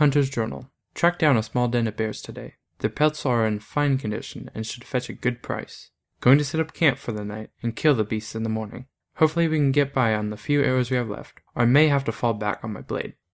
Hunter's Journal. Tracked down a small den of bears today. Their pelts are in fine condition and should fetch a good price. Going to set up camp for the night and kill the beasts in the morning. Hopefully we can get by on the few arrows we have left, or I may have to fall back on my blade.